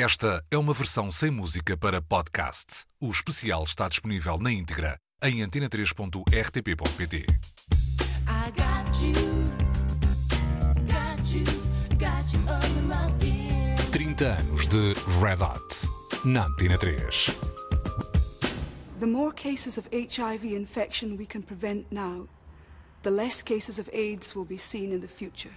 Esta é uma versão sem música para podcast. O especial está disponível na íntegra em antena3.rtp.pt. I got you, got you, got you under my skin. 30 anos de Red Hot na Antena 3. The more cases of HIV infection we can prevent now, the less cases of AIDS will be seen in the future.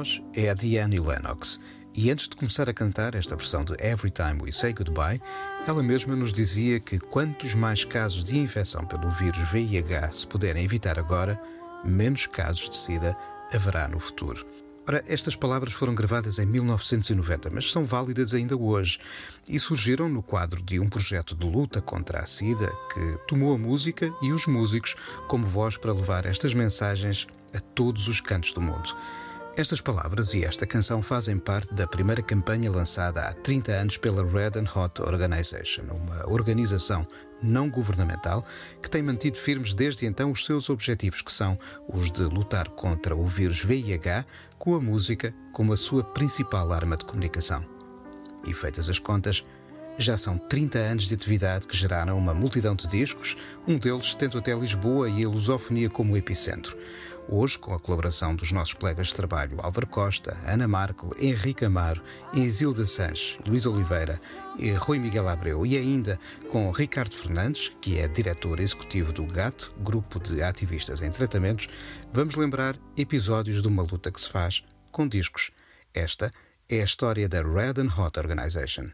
Voz é a de Annie Lennox. E antes de começar a cantar esta versão de Every Time We Say Goodbye, ela mesma nos dizia que quantos mais casos de infecção pelo vírus VIH se puderem evitar agora, menos casos de SIDA haverá no futuro. Ora, estas palavras foram gravadas em 1990, mas são válidas ainda hoje e surgiram no quadro de um projeto de luta contra a SIDA que tomou a música e os músicos como voz para levar estas mensagens a todos os cantos do mundo. Estas palavras e esta canção fazem parte da primeira campanha lançada há 30 anos pela Red and Hot Organization, uma organização não governamental que tem mantido firmes desde então os seus objetivos, que são os de lutar contra o vírus VIH com a música como a sua principal arma de comunicação. E feitas as contas, já são 30 anos de atividade que geraram uma multidão de discos, um deles tendo até Lisboa e a lusofonia como epicentro. Hoje, com a colaboração dos nossos colegas de trabalho Álvaro Costa, Ana Markel, Henrique Amaro, Isilda Sanches, Luís Oliveira, e Rui Miguel Abreu e ainda com Ricardo Fernandes, que é diretor executivo do GAT, Grupo de Ativistas em Tratamentos, vamos lembrar episódios de uma luta que se faz com discos. Esta é a história da Red and Hot Organization.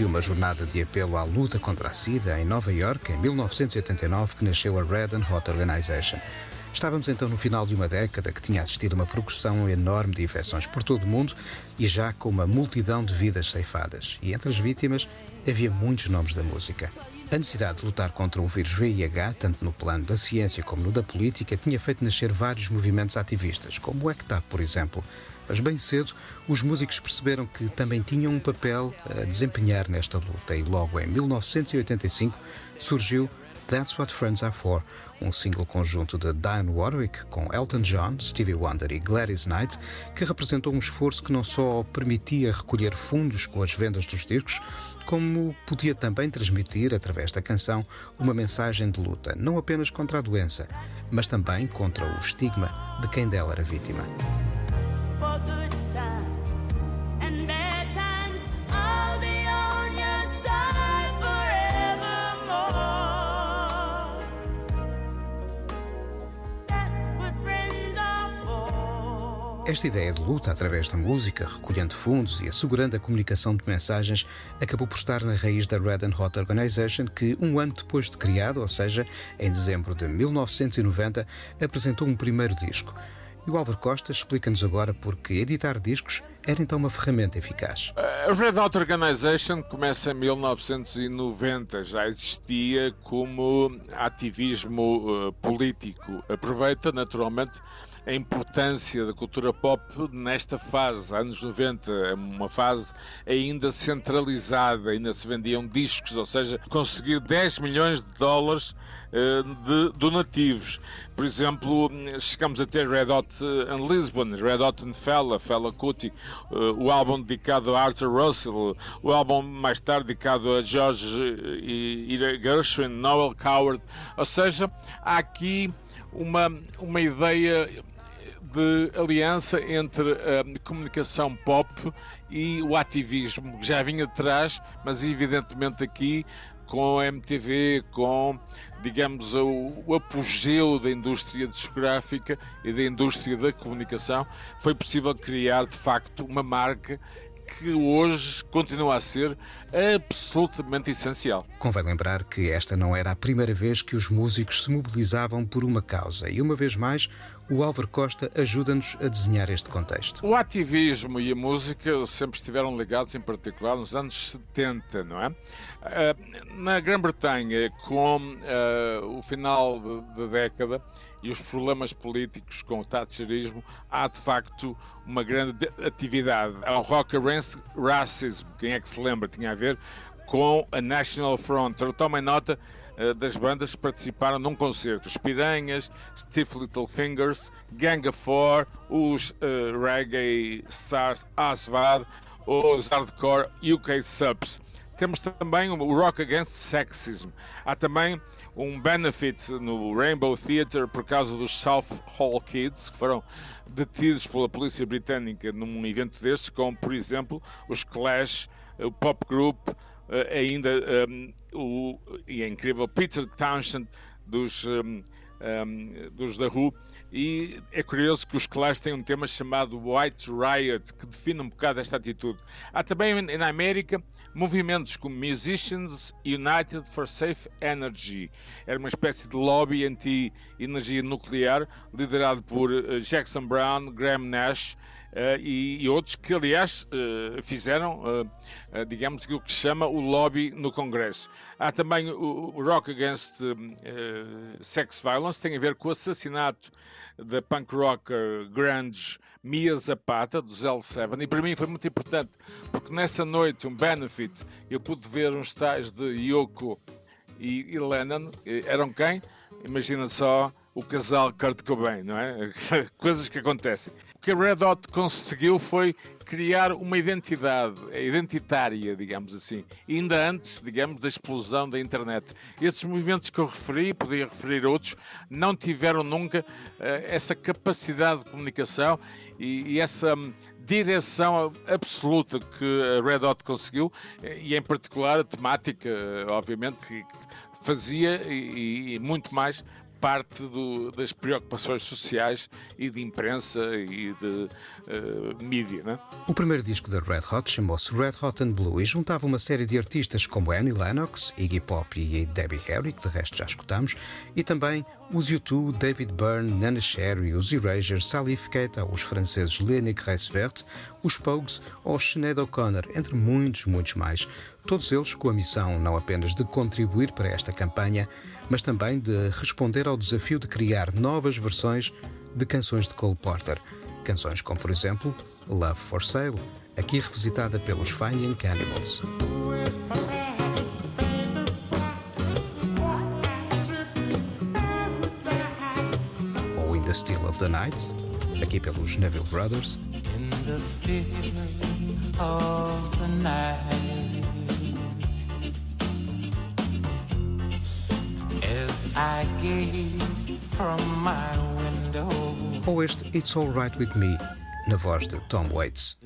De uma jornada de apelo à luta contra a SIDA em Nova York, em 1989, que nasceu a Red and Hot Organization. Estávamos então no final de uma década que tinha assistido a uma progressão enorme de infecções por todo o mundo e já com uma multidão de vidas ceifadas. E entre as vítimas havia muitos nomes da música. A necessidade de lutar contra o vírus VIH, tanto no plano da ciência como no da política, tinha feito nascer vários movimentos ativistas, como o ECTAP, por exemplo. Mas bem cedo, os músicos perceberam que também tinham um papel a desempenhar nesta luta e logo em 1985 surgiu That's What Friends Are For, um single conjunto de Diane Warwick com Elton John, Stevie Wonder e Gladys Knight, que representou um esforço que não só permitia recolher fundos com as vendas dos discos, como podia também transmitir, através da canção, uma mensagem de luta, não apenas contra a doença, mas também contra o estigma de quem dela era vítima. Esta ideia de luta através da música, recolhendo fundos e assegurando a comunicação de mensagens, acabou por estar na raiz da Red and Hot Organization, que, um ano depois de criado, ou seja, em dezembro de 1990, apresentou um primeiro disco. E o Álvaro Costa explica-nos agora porque editar discos era então uma ferramenta eficaz. A Red Hot Organization começa em 1990, já existia como ativismo eh, político. Aproveita naturalmente a importância da cultura pop nesta fase, anos 90, uma fase ainda centralizada, ainda se vendiam discos, ou seja, conseguir 10 milhões de dólares eh, de donativos. Por exemplo, chegamos a ter Red Hot in Lisbon, Red Hot in Fella, Fella Kuti, eh, o álbum dedicado a Arthur Russell, o álbum mais tarde dedicado a George e Gershwin, Noel Coward. Ou seja, há aqui uma, uma ideia de aliança entre a comunicação pop e o ativismo, que já vinha de trás, mas evidentemente aqui com a MTV, com, digamos, o, o, apogeu da indústria discográfica e da indústria da comunicação, foi possível criar, de facto, uma marca que hoje continua a ser absolutamente essencial. Convém lembrar que esta não era a primeira vez que os músicos se mobilizavam por uma causa e, uma vez mais, o Álvaro Costa ajuda-nos a desenhar este contexto. O ativismo e a música sempre estiveram ligados, em particular nos anos 70, não é? Eh, na Grã-Bretanha, com uh, o final da década e os problemas políticos com o thatcherismo, há de facto uma grande atividade. O rock against racism, quem é que se lembra, tinha a ver com a National Front. Tomem nota das bandas que participaram num concerto. Os Piranhas, Stiff Little Fingers, Gang of Four, os uh, Reggae Stars Asvad, os Hardcore UK Subs. Temos também o Rock Against Sexism. Há também um benefit no Rainbow Theatre por causa dos South Hall Kids, que foram detidos pela polícia britânica num evento destes, como, por exemplo, os Clash, o pop group, ainda um, o, e é incrível, Peter Townshend dos, um, um, dos da Who, e é curioso que os Clash têm um tema chamado White Riot, que define um bocado esta atitude. Há também na América movimentos como Musicians United for Safe Energy. Era uma espécie de lobby anti-energia nuclear, liderado por Jackson Brown, Graham Nash e, e, outros que, aliás, uh, fizeram, uh, digamos, o que se chama o lobby no Congresso. Há também o, o Rock Against Sex Violence, tem a ver com o assassinato da punk rocker grunge Mia Zapata, do L7, e para mim foi muito importante, porque nessa noite, um benefit, eu pude ver uns tais de Yoko e, e Lennon, eram quem? Imagina só o casal Kurt Cobain, não é? Coisas que acontecem. O que a Red Hot conseguiu foi criar uma identidade identitária, digamos assim, ainda antes, digamos, da explosão da internet. Esses movimentos que eu referi, podia referir outros, não tiveram nunca uh, essa capacidade de comunicação e, e essa um, direção absoluta que a Red Hot conseguiu, e em particular a temática, obviamente, que fazia e, e muito mais parte do, das preocupações sociais e de imprensa e de uh, mídia. Né? O primeiro disco da Red Hot chamou-se Red Hot and Blue e juntava uma série de artistas como Annie Lennox, Iggy Pop e Debbie Harry, que de resto já escutamos, e também os U2, David Byrne, Nana Sherry, os Erasure, Salif Keita, os franceses Lenny Reisvert, os Pogues ou Sinead O'Connor, entre muitos, muitos mais. Todos eles com a missão não apenas de contribuir para esta campanha, mas também de responder ao desafio de criar novas versões de canções de Cole Porter. Canções como, por exemplo, Love for Sale, aqui revisitada pelos Fine Young Cannibals. Ou In the Still of the Night, aqui pelos Neville Brothers. In the still of the night. I gaze from my window. Ou este It's Alright With Me, na voz de Tom Waits.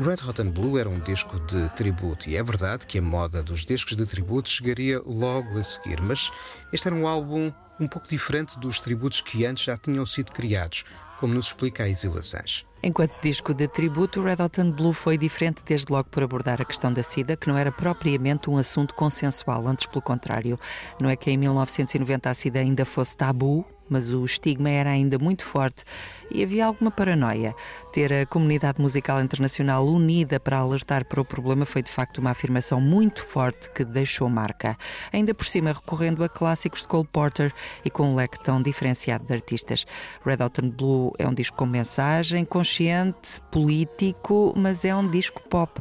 Red Hot and Blue era um disco de tributo e é verdade que a moda dos discos de tributo chegaria logo a seguir, mas este era um álbum um pouco diferente dos tributos que antes já tinham sido criados, como nos explica a Isila Sanches. Enquanto disco de tributo, Red Hot and Blue foi diferente desde logo por abordar a questão da SIDA, que não era propriamente um assunto consensual, antes pelo contrário. Não é que em 1990 a SIDA ainda fosse tabu, mas o estigma era ainda muito forte e havia alguma paranoia. Ter a comunidade musical internacional unida para alertar para o problema foi de facto uma afirmação muito forte que deixou marca. Ainda por cima, recorrendo a clássicos de Cole Porter e com um leque tão diferenciado de artistas. Red Hot and Blue é um disco com mensagem, consciente, político, mas é um disco pop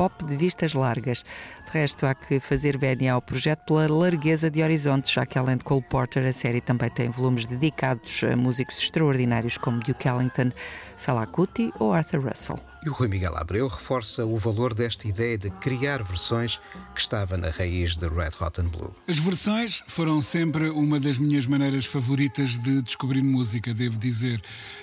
pop de vistas largas. De resto, há que fazer bem ao projeto pela largueza de horizontes, já que além de Cole Porter, a série também tem volumes dedicados a músicos extraordinários como Duke Ellington, Fela Kuti ou Arthur Russell. E o Rui Miguel Abreu reforça o valor desta ideia de criar versões que estava na raiz de Red Hot and Blue. As versões foram sempre uma das minhas maneiras favoritas de descobrir música, devo dizer.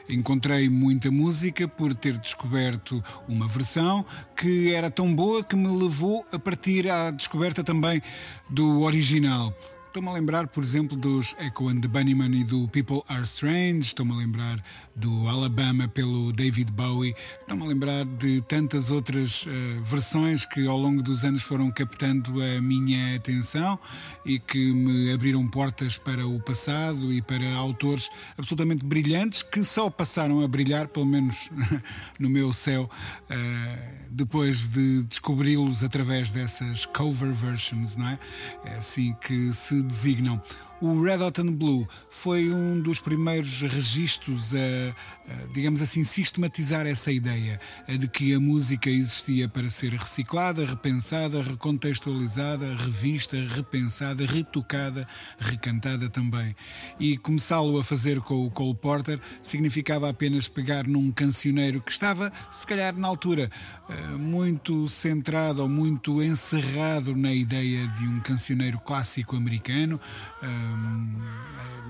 Encontrei muita música por ter descoberto uma versão que era tão boa que me levou a partir à descoberta também do original. Estou-me a lembrar, por exemplo, dos Echo and the Bunnymen e do People Are Strange. Estou-me a lembrar do Alabama pelo David Bowie. Estou-me a lembrar de tantas outras uh, versões que ao longo dos anos foram captando a minha atenção e que me abriram portas para o passado e para autores absolutamente brilhantes que só passaram a brilhar, pelo menos no meu céu, uh, depois de descobri-los através dessas cover versions, não é? É assim que se designam. O Red Hot and Blue foi um dos primeiros registros a, a, digamos assim, sistematizar essa ideia de que a música existia para ser reciclada, repensada, recontextualizada, revista, repensada, retocada, recantada também. E começá-lo a fazer com o Cole Porter significava apenas pegar num cancioneiro que estava, se calhar na altura, eh, muito centrado ou muito encerrado na ideia de um cancioneiro clássico americano eh,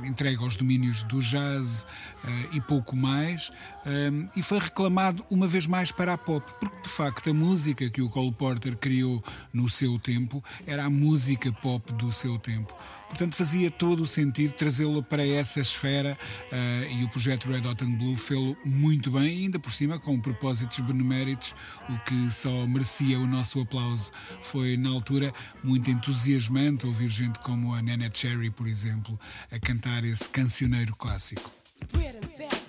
entregue aos domínios do jazz uh, e pouco mais, um, e foi reclamado uma vez mais para a pop, porque de facto a música que o Cole Porter criou no seu tempo era a música pop do seu tempo. Portanto, fazia todo o sentido trazê-lo para essa esfera uh, e o projeto Red Hot and Blue fê-lo muito bem ainda por cima com propósitos beneméritos, o que só merecia o nosso aplauso. Foi, na altura, muito entusiasmante ouvir gente como a Nana Cherry, por exemplo, a cantar esse cancioneiro clássico. to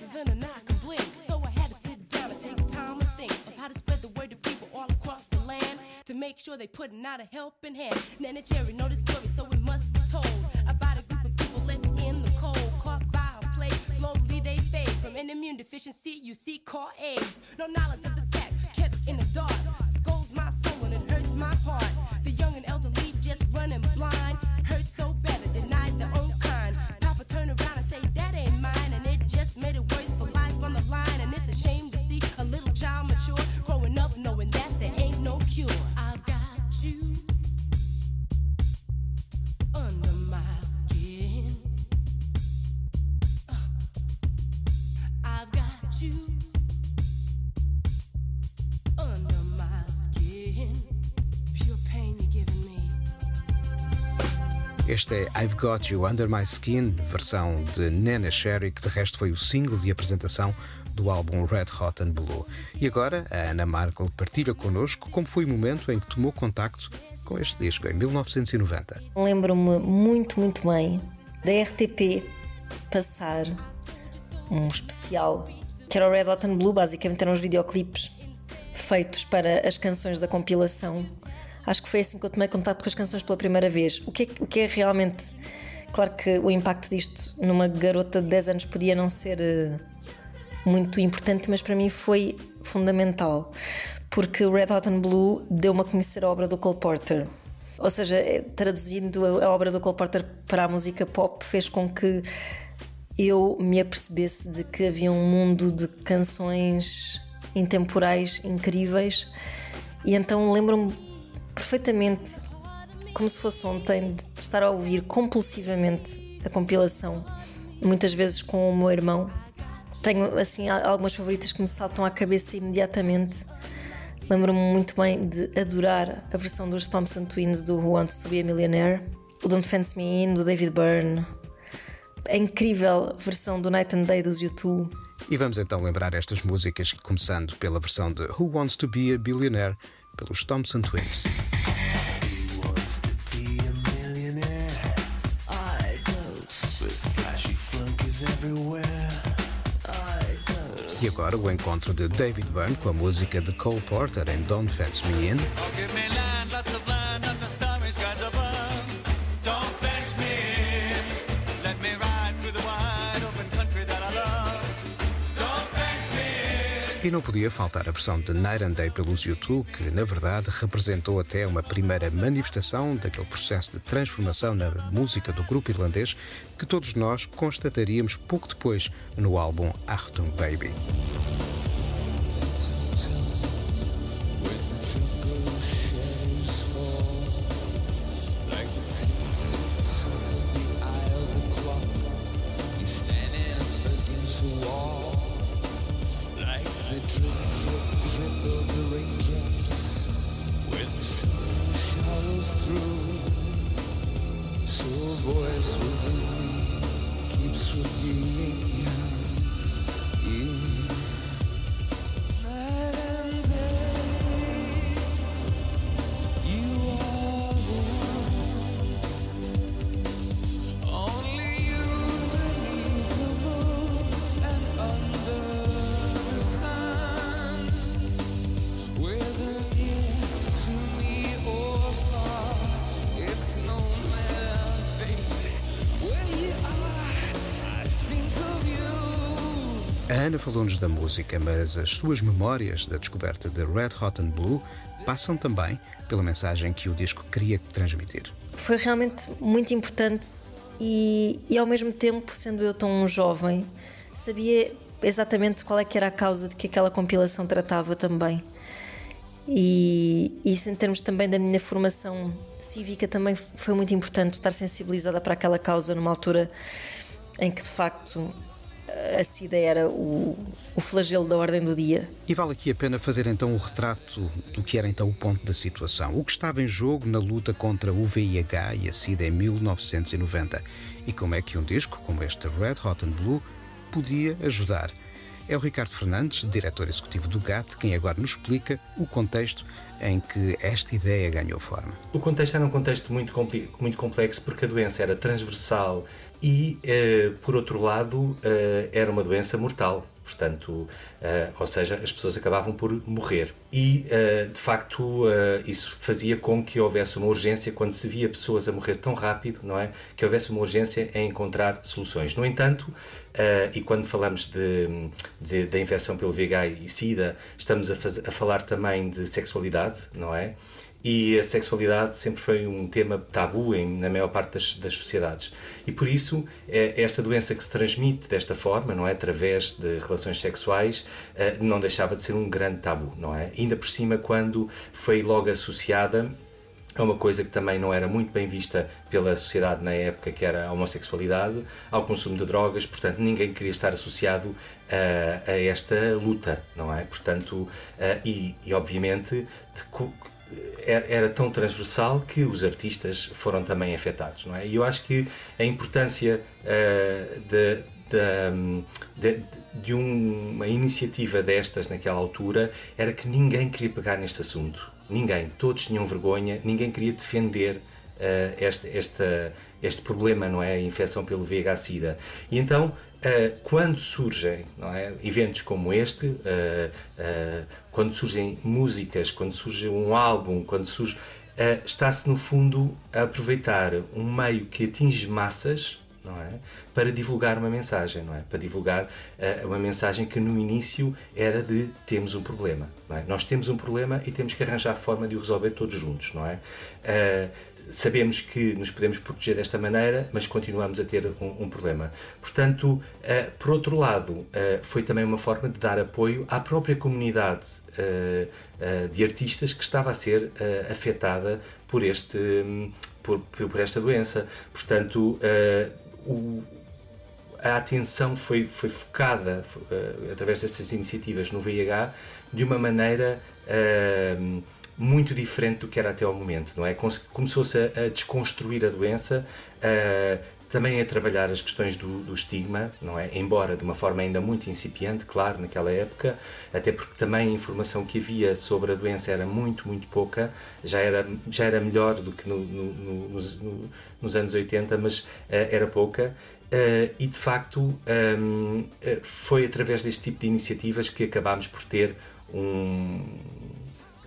make sure they putting out a helping hand. Nana Cherry know the story, so it must be told about a group of people left in the cold, caught by a plague. Slowly they fade from an immune deficiency. You see, caught AIDS. No knowledge of the fact, kept in the dark. Scolds my soul and it hurts my heart. The young and elderly just running blind. Este é I've Got You Under My Skin, versão de Nana Cherry, que de resto foi o single de apresentação do álbum Red Hot and Blue. E agora a Ana Markel partilha connosco como foi o momento em que tomou contacto com este disco, em 1990. Lembro-me muito, muito bem da RTP passar um especial que era o Red Hot and Blue, basicamente eram os videoclipes feitos para as canções da compilação. Acho que foi assim que eu tomei contato com as canções pela primeira vez. O que é, o que é realmente. Claro que o impacto disto numa garota de 10 anos podia não ser eh, muito importante, mas para mim foi fundamental, porque Red Hot and Blue deu-me a conhecer a obra do Cole Porter. Ou seja, eh, traduzindo a obra do Cole Porter para a música pop, fez com que eu me apercebesse de que havia um mundo de canções intemporais incríveis, e então lembro-me perfeitamente, como se fosse ontem, de estar a ouvir compulsivamente a compilação, muitas vezes com o meu irmão. Tenho assim algumas favoritas que me saltam à cabeça imediatamente. Lembro-me muito bem de adorar a versão dos Thompson Twins do Who Wants to Be a Millionaire, o Don't Fence Me In do David Byrne, a incrível versão do Night and Day dos U2. E vamos então lembrar estas músicas, começando pela versão de Who Wants to Be a Billionaire, pelos Thompson Twins. E agora o encontro de David Byrne com a música de Cole Porter em Don't Fence Me In. E não podia faltar a versão de Night Day pelos U2, que na verdade representou até uma primeira manifestação daquele processo de transformação na música do grupo irlandês que todos nós constataríamos pouco depois no álbum Achtung Baby. Da música, mas as suas memórias da descoberta de Red Hot and Blue passam também pela mensagem que o disco queria transmitir. Foi realmente muito importante e, e ao mesmo tempo, sendo eu tão jovem, sabia exatamente qual é que era a causa de que aquela compilação tratava também. E isso em termos também da minha formação cívica também foi muito importante estar sensibilizada para aquela causa numa altura em que de facto a SIDA era o, o flagelo da ordem do dia. E vale aqui a pena fazer então o retrato do que era então o ponto da situação. O que estava em jogo na luta contra o VIH e a SIDA em 1990. E como é que um disco como este Red Hot and Blue podia ajudar. É o Ricardo Fernandes, diretor executivo do GAT, quem agora nos explica o contexto em que esta ideia ganhou forma. O contexto era um contexto muito, compli- muito complexo porque a doença era transversal e, eh, por outro lado, eh, era uma doença mortal. Portanto, eh, ou seja, as pessoas acabavam por morrer. E, de facto, isso fazia com que houvesse uma urgência, quando se via pessoas a morrer tão rápido, não é? Que houvesse uma urgência em encontrar soluções. No entanto, e quando falamos de, de- da infecção pelo VIH e SIDA, estamos a, faz- a falar também de sexualidade, não é? E a sexualidade sempre foi um tema tabu em, na maior parte das, das sociedades. E por isso, é esta doença que se transmite desta forma, não é? Através de relações sexuais, eh, não deixava de ser um grande tabu, não é? Ainda por cima, quando foi logo associada a uma coisa que também não era muito bem vista pela sociedade na época, que era a homossexualidade, ao consumo de drogas, portanto ninguém queria estar associado eh, a esta luta, não é? Portanto, eh, e, e obviamente era, tão transversal que os artistas foram também afetados, não é? E eu acho que a importância eh, de, de, de, de uma iniciativa destas naquela altura era que ninguém queria pegar neste assunto. Ninguém. Todos tinham vergonha, ninguém queria defender eh, este, esta, este problema, não é? A infecção pelo VIH-Sida. E então, eh, quando surgem não é? eventos como este, eh, quando surgem músicas, quando surge um álbum, quando surge. está-se, no fundo, a aproveitar um meio que atinge massas não é? Para divulgar uma mensagem, não é? Para divulgar eh, uma mensagem que no início era de temos um problema, não é? Nós temos um problema e temos que arranjar forma de o resolver todos juntos, não é? Eh, sabemos que nos podemos proteger desta maneira, mas continuamos a ter um, um problema. Portanto, eh, por outro lado, foi também uma forma de dar apoio à própria comunidade de artistas que estava a ser afetada por este hum, por, por esta doença. Portanto, eh, o- a atenção foi, foi focada eh, através destas iniciativas no VIH de uma maneira eh, muito diferente do que era até ao momento, não é? Começou-se a, a desconstruir a doença, eh, também a trabalhar as questões do, do estigma, não é? Embora de uma forma ainda muito incipiente, claro, naquela época, até porque também a informação que havia sobre a doença era muito, muito pouca, já era, já era melhor do que no- no- no- nos, no- nos anos 80, mas eh, era pouca. Uh, e de facto um, foi através deste tipo de iniciativas que acabámos por ter um,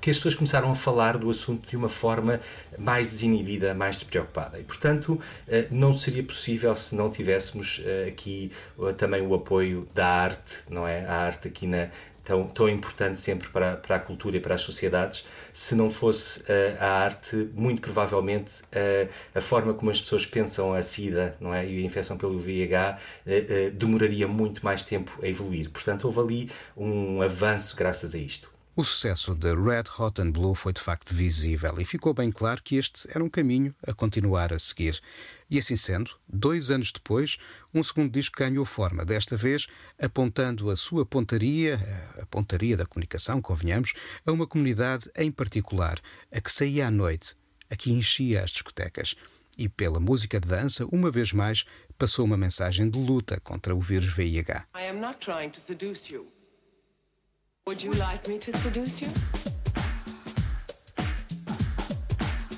que as pessoas começaram a falar do assunto de uma forma mais desinibida, mais despreocupada. E, portanto, eh, não seria possível se não tivéssemos eh, aqui eh, também o apoio da arte, não é? A arte aqui na, tão, tão importante sempre para, para a cultura e para as sociedades. Se não fosse uh, a arte, muito provavelmente uh, a forma como as pessoas pensam a SIDA não é? e a infecção pelo VIH uh, demoraria muito mais tempo a evoluir. Portanto, houve ali um avanço graças a isto. O sucesso de Red Hot and Blue foi de facto visível e ficou bem claro que este era um caminho a continuar a seguir. E assim sendo, dois anos depois, um segundo disco ganhou forma, desta vez apontando a sua pontaria, a pontaria da comunicação, convenhamos, a uma comunidade em particular, a que saía à noite, a que enchia as discotecas. E pela música de dança, uma vez mais, passou uma mensagem de luta contra o vírus VIH. I am not trying to seduce you. Would you like me to seduce you?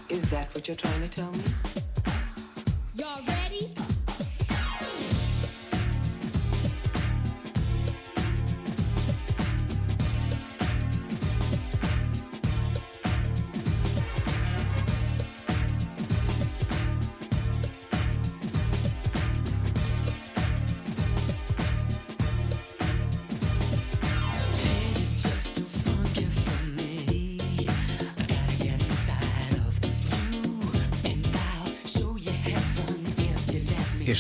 Is that what you're trying to tell me?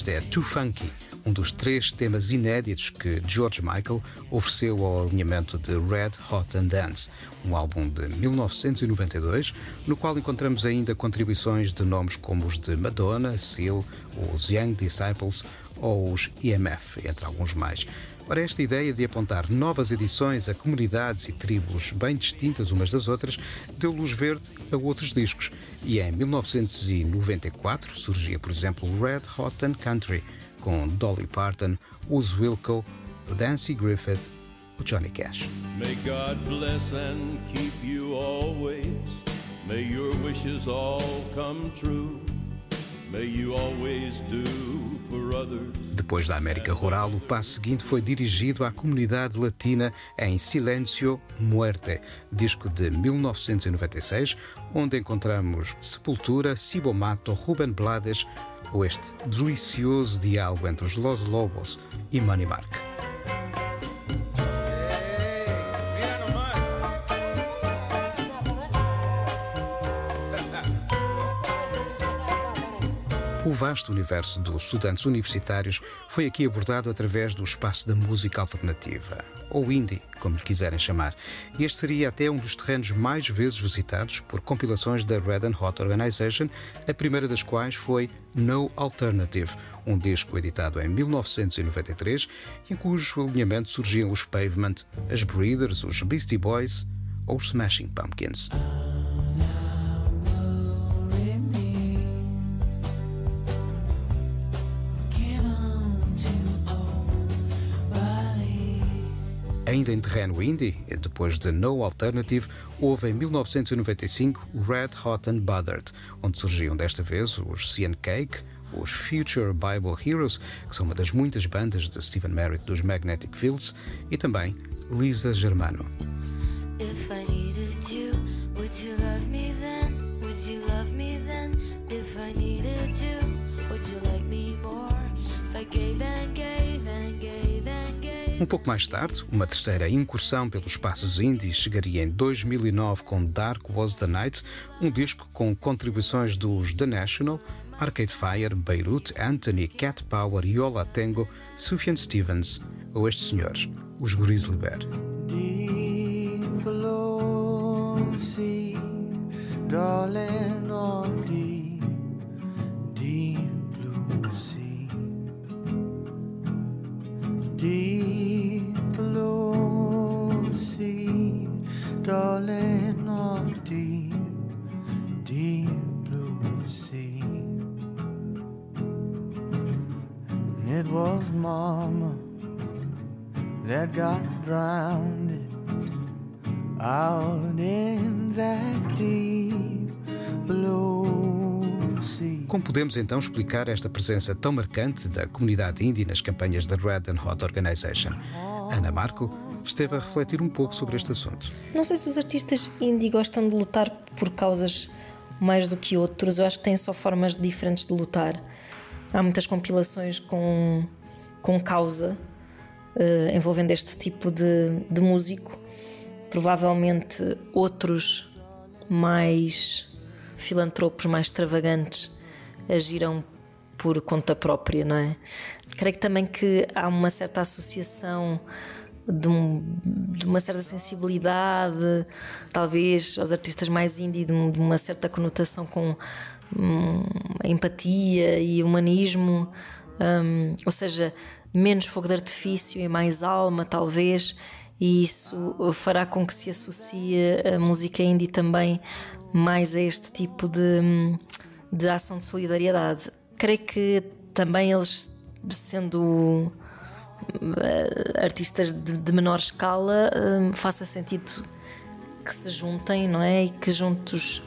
Este é Too Funky, um dos três temas inéditos que George Michael ofereceu ao alinhamento de Red Hot and Dance, um álbum de 1992, no qual encontramos ainda contribuições de nomes como os de Madonna, Seal, os Young Disciples ou os EMF, entre alguns mais. Ora, esta ideia de apontar novas edições a comunidades e tribos bem distintas umas das outras deu luz verde a outros discos. E em 1994 surgia, por exemplo, Red Hot and Country, com Dolly Parton, Uz Wilco, Dancy Griffith, o Johnny Cash. May God bless and keep you always. May your wishes all come true. Depois da América Rural, o passo seguinte foi dirigido à comunidade latina em Silencio Muerte, disco de 1996, onde encontramos Sepultura, Cibomato, Ruben Blades ou este delicioso diálogo entre os Los Lobos e Money Mark. O vasto universo dos estudantes universitários foi aqui abordado através do espaço da música alternativa, ou indie, como lhe quiserem chamar. Este seria até um dos terrenos mais vezes visitados por compilações da Red and Hot Organization, a primeira das quais foi No Alternative, um disco editado em 1993, em cujo alinhamento surgiam os Pavement, as Breeders, os Beastie Boys ou os Smashing Pumpkins. Ainda em terreno indie, depois de No Alternative, houve em 1995 Red Hot and Bothered, onde surgiam desta vez os CN Cake, os Future Bible Heroes, que são uma das muitas bandas de Stephen Merritt dos Magnetic Fields, e também Lisa Germano. I gave Um pouco mais tarde, uma terceira incursão pelos espaços indies chegaria em 2009 com Dark Was the Night, um disco com contribuições dos The National, Arcade Fire, Beirut, Anthony, Cat Power, Yola Tango, Sufjan Stevens ou estes senhores, os Grizzly Bear. Deep below sea, darling, deep, deep darling, oh deep, deep blue sea. And it was Mama that got drowned out in that deep blue. Como podemos então explicar esta presença tão marcante da comunidade indie nas campanhas da Red and Hot Organization? Ana Marco esteve a refletir um pouco sobre este assunto. Não sei se os artistas indie gostam de lutar por causas mais do que outros, eu acho que têm só formas diferentes de lutar. Há muitas compilações com, com causa uh, envolvendo este tipo de, de músico. Provavelmente outros mais filantropos, mais extravagantes, agiram por conta própria, não é? Creio que também que há uma certa associação de, um, de, uma certa sensibilidade, talvez aos artistas mais indie, de, uma certa conotação com hum, empatia e humanismo, hum, ou seja, menos fogo de artifício e mais alma, talvez, e isso fará com que se associe a música indie também mais a este tipo de, hum, de ação de solidariedade. Creio que também eles, sendo artistas de, de menor escala um, faça sentido que se juntem, não é? E que juntos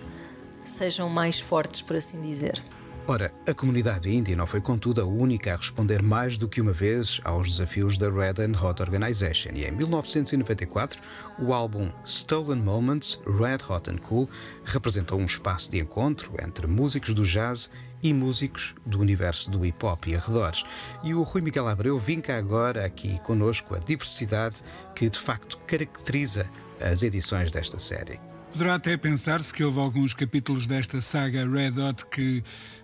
sejam mais fortes, por assim dizer. Ora, a comunidade índia não foi, contudo, a única a responder mais do que uma vez aos desafios da Red and Hot Organization. E em 1994, o álbum Stolen Moments, Red Hot and Cool, representou um espaço de encontro entre músicos do jazz e músicos do universo do hip hop e arredores. E o Rui Miguel Abreu vinca agora aqui conosco a diversidade que de facto caracteriza as edições desta série. Poderá até pensar-se que houve alguns capítulos desta saga Red Hot que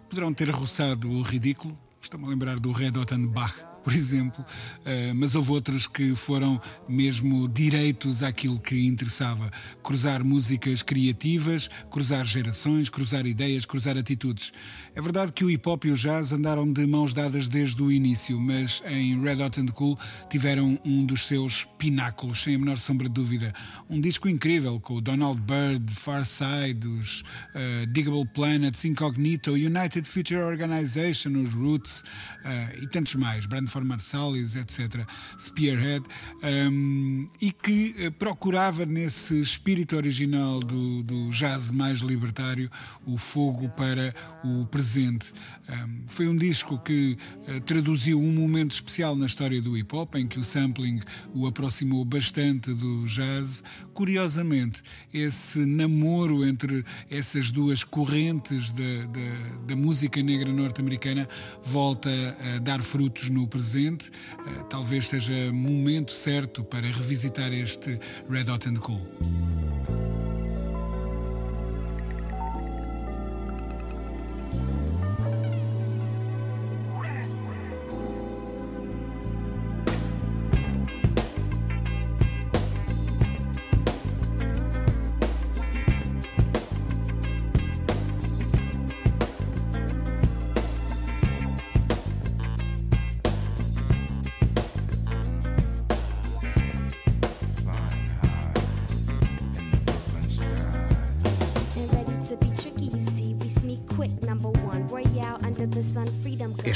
poderão ter roçado o ridículo. Estou-me a lembrar do Red Hot and Bach, por exemplo, uh, mas houve outros que foram mesmo direitos àquilo que interessava. Cruzar músicas criativas, cruzar gerações, cruzar ideias, cruzar atitudes. É verdade que o hip hop e o jazz andaram de mãos dadas desde o início, mas em Red Hot and Cool tiveram um dos seus pináculos, sem a menor sombra de dúvida. Um disco incrível com o Donald Byrd, Far Side, os uh, Diggable Planets, Incognito, United Future Organization, os Roots uh, e tantos mais, Brandford Marsalis, etc., Spearhead, um, e que uh, procurava nesse espírito original do, do jazz mais libertário o fogo para o presente. Um, foi um disco que uh, traduziu um momento especial na história do hip hop, em que o sampling o aproximou bastante do jazz. Curiosamente, esse namoro entre essas duas correntes da, da, da música negra norte-americana volta a dar frutos no presente. Uh, talvez seja momento certo para revisitar este Red Hot and Cool.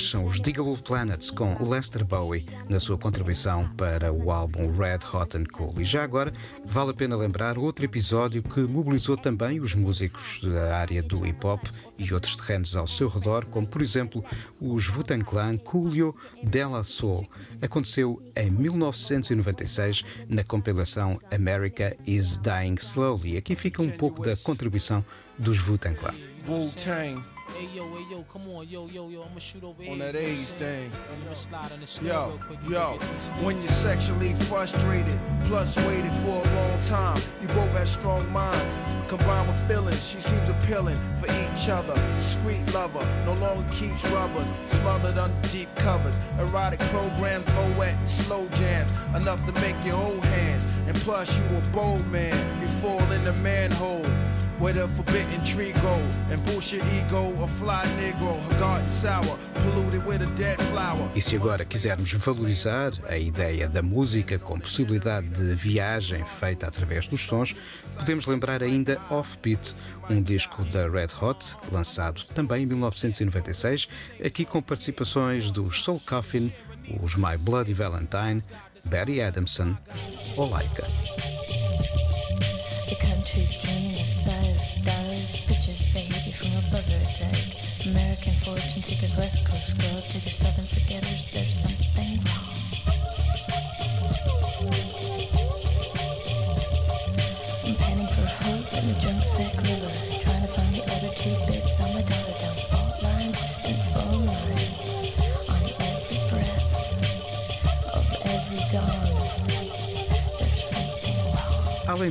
São os Diggable Planets com Lester Bowie na sua contribuição para o álbum Red Hot and Cool. E já agora vale a pena lembrar outro episódio que mobilizou também os músicos da área do hip hop e outros terrenos ao seu redor, como por exemplo os Wu-Tang Clan Coolio Della Soul. Aconteceu em 1996 na compilação America is Dying Slowly. Aqui fica um pouco da contribuição dos Wu-Tang Clan. Wu-Tang. Hey yo, hey yo, come on, yo, yo, yo, I'ma shoot over on here. On that age thing. I'ma slide on the slow Yo, yo, when you're sexually frustrated, plus waited for a long time, you both have strong minds, combined with feelings. She seems appealing for each other. Discreet lover, no longer keeps rubbers, smothered under deep covers. Erotic programs, moet and slow jams, enough to make your old hands. And plus, you a bold man, you fall in the manhole. Where the forbidden tree go and bullshit ego, a fly negro, her garden sour, polluted with a dead flower. E se agora quisermos valorizar a ideia da música com possibilidade de viagem feita através dos sons, podemos lembrar ainda Offbeat, um disco da Red Hot, lançado também em 1996, aqui com participações dos Soul Coffin, os My Bloody Valentine, Barry Adamson ou Laika.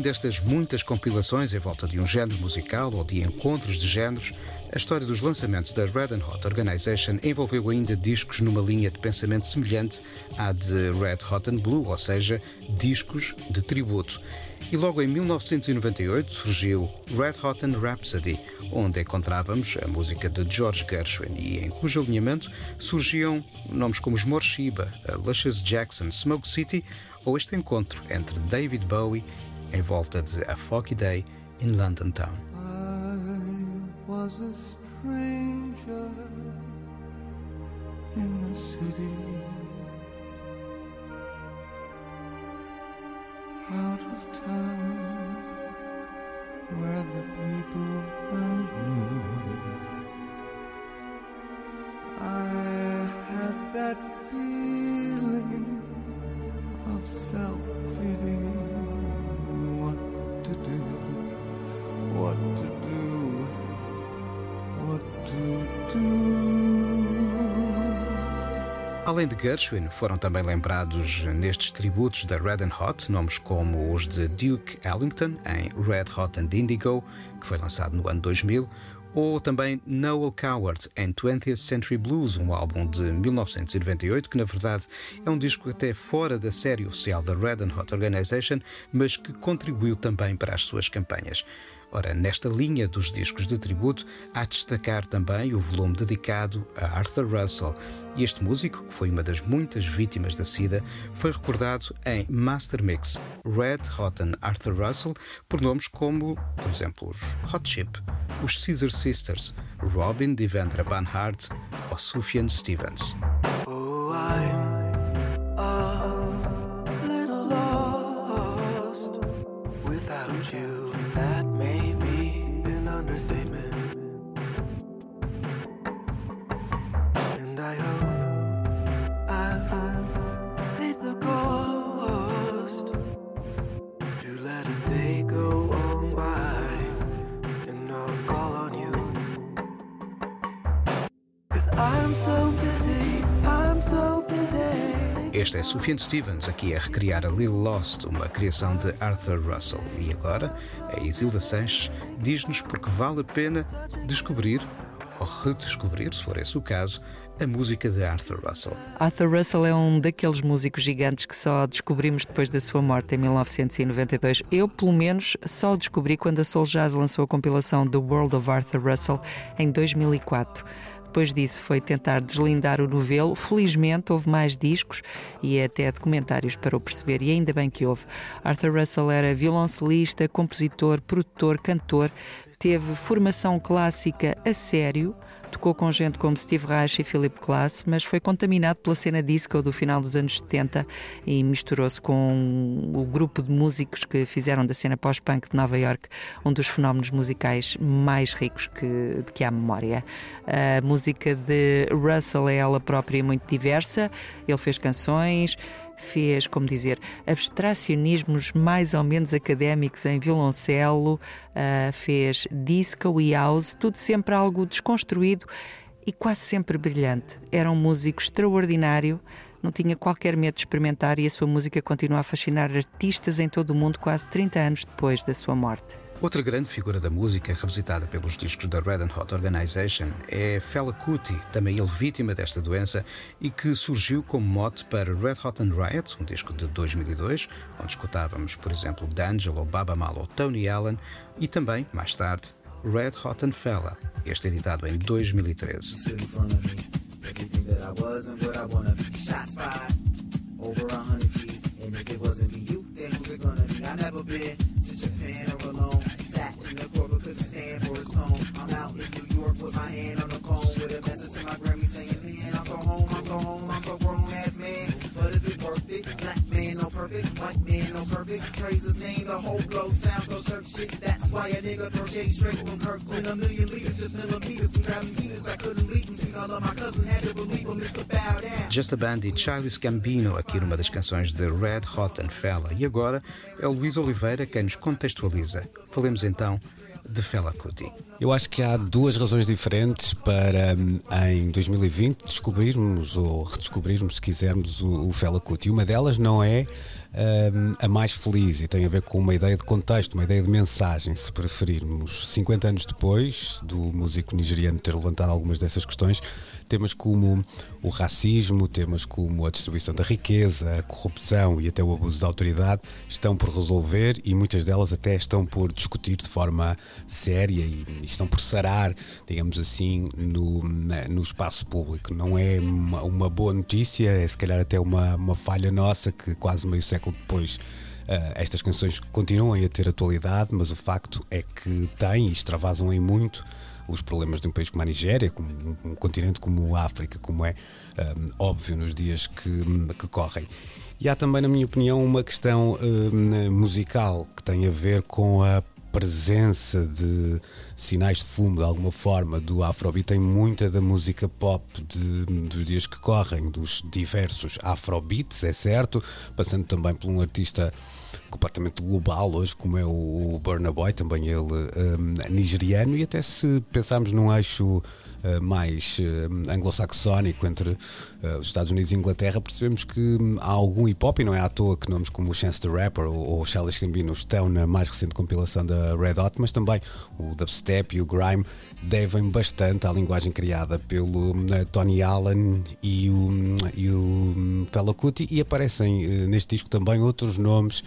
Destas muitas compilações em volta de um género musical ou de encontros de géneros, a história dos lançamentos da Red Hot Organization envolveu ainda discos numa linha de pensamento semelhante à de Red Hot and Blue, ou seja, discos de tributo. E logo em 1998 surgiu Red Hot and Rhapsody, onde encontrávamos a música de George Gershwin e em cujo alinhamento surgiam nomes como os Morshiba, Luscious Jackson, Smoke City ou este encontro entre David Bowie em volta de A Foggy Day in London Town. I was a stranger in the city, out of town, where the people. I had that Além de Gershwin, foram também lembrados nestes tributos da Red and Hot nomes como os de Duke Ellington em Red Hot and Indigo, que foi lançado no ano 2000, ou também Noel Coward em 20th Century Blues, um álbum de 1998 que na verdade é um disco até fora da série oficial da Red and Hot Organization, mas que contribuiu também para as suas campanhas. Ora, nesta linha dos discos de tributo, há de destacar também o volume dedicado a Arthur Russell. E este músico, que foi uma das muitas vítimas da SIDA, foi recordado em Master Mix Red Hot and Arthur Russell por nomes como, por exemplo, os Hot Chip, os Caesar Sisters, Robin Devendra Banhart ou Sufjan Stevens. Oh, Este é Sufjan Stevens, aqui a recriar a Lil Lost, uma criação de Arthur Russell. E agora, a Isilda Sanches diz-nos porque vale a pena descobrir, ou redescobrir, se for esse o caso, a música de Arthur Russell. Arthur Russell é um daqueles músicos gigantes que só descobrimos depois da sua morte em 1992. Eu, pelo menos, só o descobri quando a Soul Jazz lançou a compilação The World of Arthur Russell em 2004. Depois disso foi tentar deslindar o novelo. Felizmente houve mais discos e até documentários para o perceber, e ainda bem que houve. Arthur Russell era violoncelista, compositor, produtor, cantor, teve formação clássica a sério. Tocou com gente como Steve Reich e Philip Glass, mas foi contaminado pela cena disco do final dos anos 70 e misturou-se com o grupo de músicos que fizeram da cena pós-punk de Nova York um dos fenómenos musicais mais ricos que, de que há memória. A música de Russell é ela própria muito diversa, ele fez canções, fez, como dizer, abstracionismos mais ou menos académicos em violoncelo, uh, fez disco e house, tudo sempre algo desconstruído e quase sempre brilhante. Era um músico extraordinário, não tinha qualquer medo de experimentar e a sua música continua a fascinar artistas em todo o mundo quase 30 anos depois da sua morte. Outra grande figura da música revisitada pelos discos da Red Hot Organization é Fela Kuti, também ele vítima desta doença e que surgiu como mote para Red Hot and Riot, um disco de 2002, onde escutávamos, por exemplo, D'Angelo, Baba Mal ou Tony Allen, e também, mais tarde, Red Hot and Fela, este editado em 2013. Everything that I was and what I wanna be. Shot spot over a hundred G's. And if it wasn't for you, then who's it gonna be? I never been perfect. White man, perfect. The whole so shit. That's why a nigga throw shade straight from Kirkland. A million liters, just millimeters. I couldn't leave him. My cousin had to believe him. Mr. Bow Down. Just a Band e Charles Gambino aqui numa das canções de Red Hot and Fella. E agora é Luís Oliveira quem nos contextualiza. Falemos então de Fela Kuti. Eu acho que há duas razões diferentes para hum, em 2020 descobrirmos ou redescobrirmos, se quisermos, o, o Fela Kuti. Uma delas não é hum, a mais feliz e tem a ver com uma ideia de contexto, uma ideia de mensagem, se preferirmos. 50 anos depois do músico nigeriano ter levantado algumas dessas questões, temas como o racismo, temas como a distribuição da riqueza, a corrupção e até o abuso da autoridade estão por resolver e muitas delas até estão por discutir de forma séria e estão por sarar, digamos assim, no, no espaço público. Não é uma, uma boa notícia, é se calhar até uma, uma falha nossa que quase meio século depois Uh, estas canções continuam a ter atualidade, mas o facto é que têm e extravasam em muito os problemas de um país como a Nigéria, como um, um continente como a África, como é um, óbvio nos dias que, que correm. E há também, na minha opinião, uma questão um, musical que tem a ver com a presença de sinais de fumo, de alguma forma, do Afrobeat tem muita da música pop de- dos dias que correm, dos diversos Afrobeats, é certo, passando também por um artista completamente global hoje, como é o Burna Boy, também ele hum, nigeriano, e até se pensarmos num eixo mais uh, anglo-saxónico entre uh, os Estados Unidos e Inglaterra, percebemos que hum, há algum hip hop, e não é à toa que nomes como o Chance the Rapper ou, o Charles Gambino estão na mais recente compilação da Red Hot, mas também o dubstep e o grime devem bastante à linguagem criada pelo hum, Tony Allen e o, hum, e o Fela Kuti, e aparecem eh, neste disco também outros nomes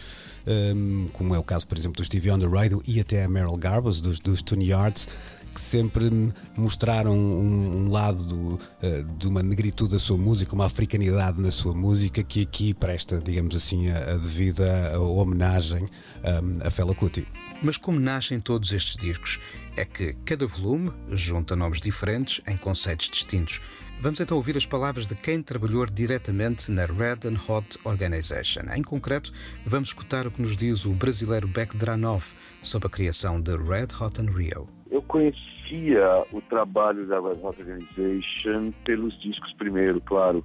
como é o caso, por exemplo, do Stevie Radio e até a Meryl Garbus, dos, dos Tune Yards, que sempre mostraram um, um lado do, uh, de uma negritude da sua música, uma africanidade na sua música, que aqui presta, digamos assim, a, a devida homenagem um, a Fela Kuti. Mas como nascem todos estes discos? É que cada volume junta nomes diferentes em conceitos distintos. Vamos então ouvir as palavras de quem trabalhou diretamente na Red and Hot Organization. Em concreto, vamos escutar o que nos diz o brasileiro Beck Dranov sobre a criação de Red Hot and Rio. Eu conhecia o trabalho da Red Organization pelos discos primeiro, claro.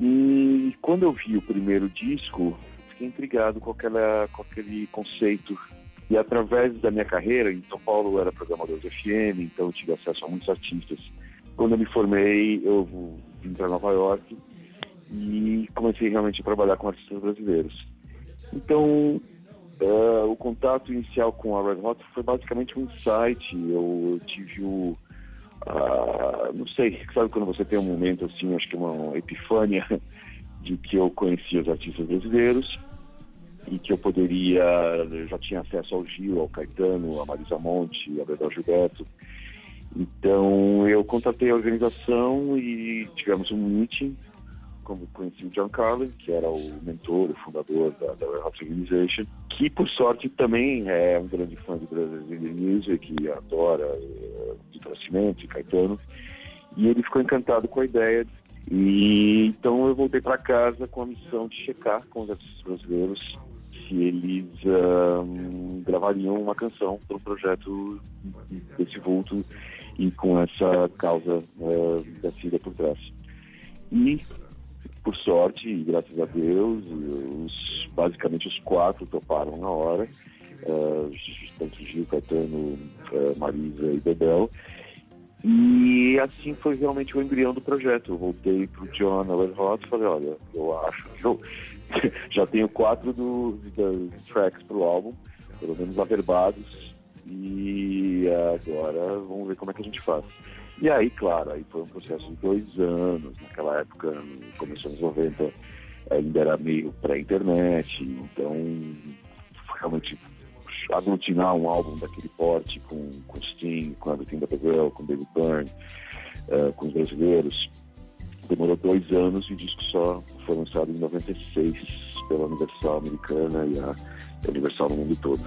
E quando eu vi o primeiro disco, fiquei intrigado com, aquela, com aquele conceito. E através da minha carreira, em São Paulo eu era programador de FM, então eu tive acesso a muitos artistas. Quando eu me formei, eu vim para Nova York e comecei realmente a trabalhar com artistas brasileiros. Então, eh, o contato inicial com a Red Hot foi basicamente um insight. Eu, tive o. ah, não sei, sabe quando você tem um momento assim, acho que uma epifânia, de que eu conhecia os artistas brasileiros e que eu poderia. Eu já tinha acesso ao Gil, ao Caetano, a Marisa Monte, a Bedel Gilberto. Então eu contatei a organização e tivemos um meeting como conheci o John Carlin, que era o mentor, o fundador da, da Hot Organization, que por sorte também é um grande fã de Brazilian Music e adora uh, Vitor Nascimento e Caetano. E ele ficou encantado com a ideia. E então eu voltei para casa com a missão de checar com os artistas brasileiros se eles ahn, gravariam uma canção para um projeto desse vulto e com essa causa uh, da SIDA por trás. E por sorte e graças a Deus, os, basicamente os quatro toparam na hora, uh, tanto Gil, Caetano, uh, Marisa e Bebel. E assim foi realmente o embrião do projeto. Eu voltei pro John na Red Hot e falei, olha, eu acho que eu já tenho quatro do, das tracks pro álbum, pelo menos averbados, e agora vamos ver como é que a gente faz. E aí, claro, aí foi um processo de dois anos. Naquela época, no começo dos anos 90, ainda era meio pré-internet, então realmente aglutinar um álbum daquele porte com, com Sting, com Everything The Girl, com David Byrne, uh, com os brasileiros, demorou dois anos e o disco só foi lançado em 96 pela Universal Americana e a Universal no mundo todo.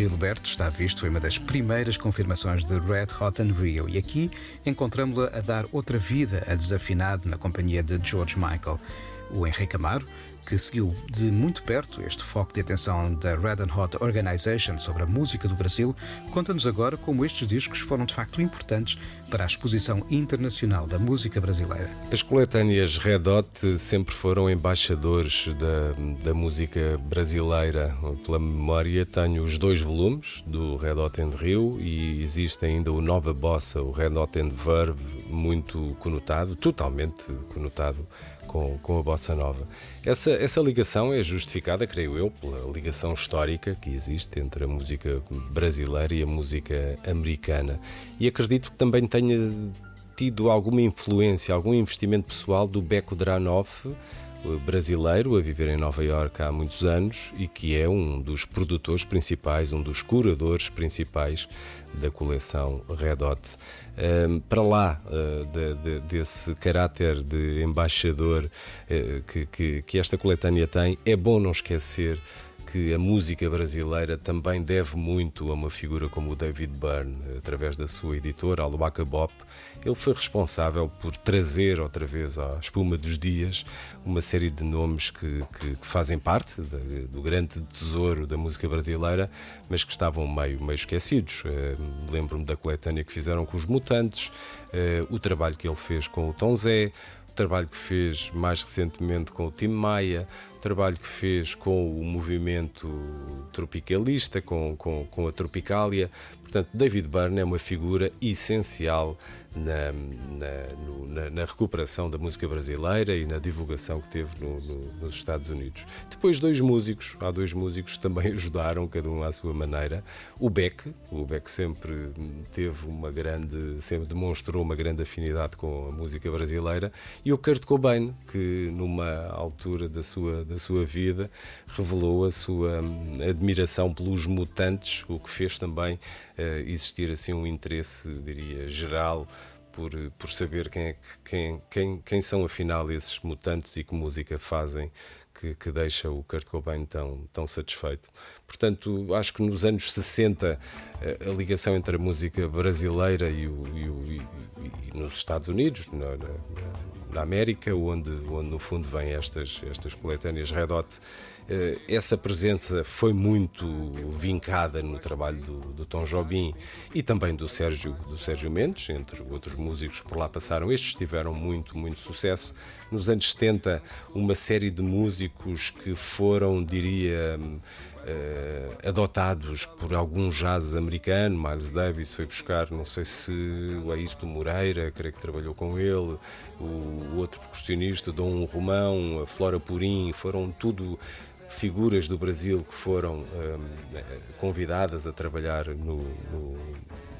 Gilberto, está visto, foi uma das primeiras confirmações de Red Hot and Rio e aqui encontramos-la a dar outra vida a desafinado na companhia de George Michael. O Henrique Amaro que seguiu de muito perto este foco de atenção da Red Hot Organization sobre a música do Brasil, conta-nos agora como estes discos foram de facto importantes para a exposição internacional da música brasileira. As coletâneas Red Hot sempre foram embaixadores da, da música brasileira. Pela memória, tenho os dois volumes do Red Hot and Rio e existe ainda o Nova Bossa, o Red Hot and Verve, muito conotado, totalmente conotado com, com a bossa nova. Essa, essa ligação é justificada, creio eu, pela ligação histórica que existe entre a música brasileira e a música americana. E acredito que também tenha tido alguma influência, algum investimento pessoal do Beco Dranoff, brasileiro a viver em Nova Iorque há muitos anos e que é um dos produtores principais, um dos curadores principais da coleção Red Hot. Um, para lá uh, de, de, desse caráter de embaixador uh, que, que, que esta coletânea tem, é bom não esquecer que a música brasileira também deve muito a uma figura como o David Byrne, através da sua editora, a Luaca Bop. Ele foi responsável por trazer outra vez à espuma dos dias uma série de nomes que, que, que fazem parte do grande tesouro da música brasileira, mas que estavam meio, meio esquecidos. Uh, Lembro-me da coletânea que fizeram com os Mutantes, uh, o trabalho que ele fez com o Tom Zé, o trabalho que fez mais recentemente com o Tim Maia, trabalho que fez com o movimento tropicalista, com, com, com a Tropicália. Portanto, David Byrne é uma figura essencial na, na, na, na, recuperação da música brasileira e na divulgação que teve no, no, nos Estados Unidos. Depois, dois músicos, há dois músicos que também ajudaram, cada um à sua maneira. O Beck, o Beck sempre teve uma grande, sempre demonstrou uma grande afinidade com a música brasileira, e o Kurt Cobain, que numa altura da sua, da sua vida revelou a sua admiração pelos mutantes, o que fez também existir assim um interesse, diria, geral por, por saber quem, é, quem, quem, quem são afinal esses mutantes e que música fazem que, que, deixa o Kurt Cobain tão, tão satisfeito. Portanto, acho que nos anos 60 a, a ligação entre a música brasileira e, o, e, o, e, e nos Estados Unidos, na, América, onde, onde no fundo vêm estas, estas coletâneas Red Hot, eh, essa presença foi muito vincada no trabalho do, do, Tom Jobim e também do Sérgio, do Sérgio Mendes, entre outros músicos que por lá passaram. Estes tiveram muito, muito sucesso. Nos anos 70, uma série de músicos que foram, diria, Uh, adotados por algum jazz americano. Miles Davis foi buscar, não sei se o Ayrton Moreira, creio que trabalhou com ele, o, outro percussionista, Dom Romão, a Flora Purim, foram tudo figuras do Brasil que foram um, convidadas a trabalhar no, no,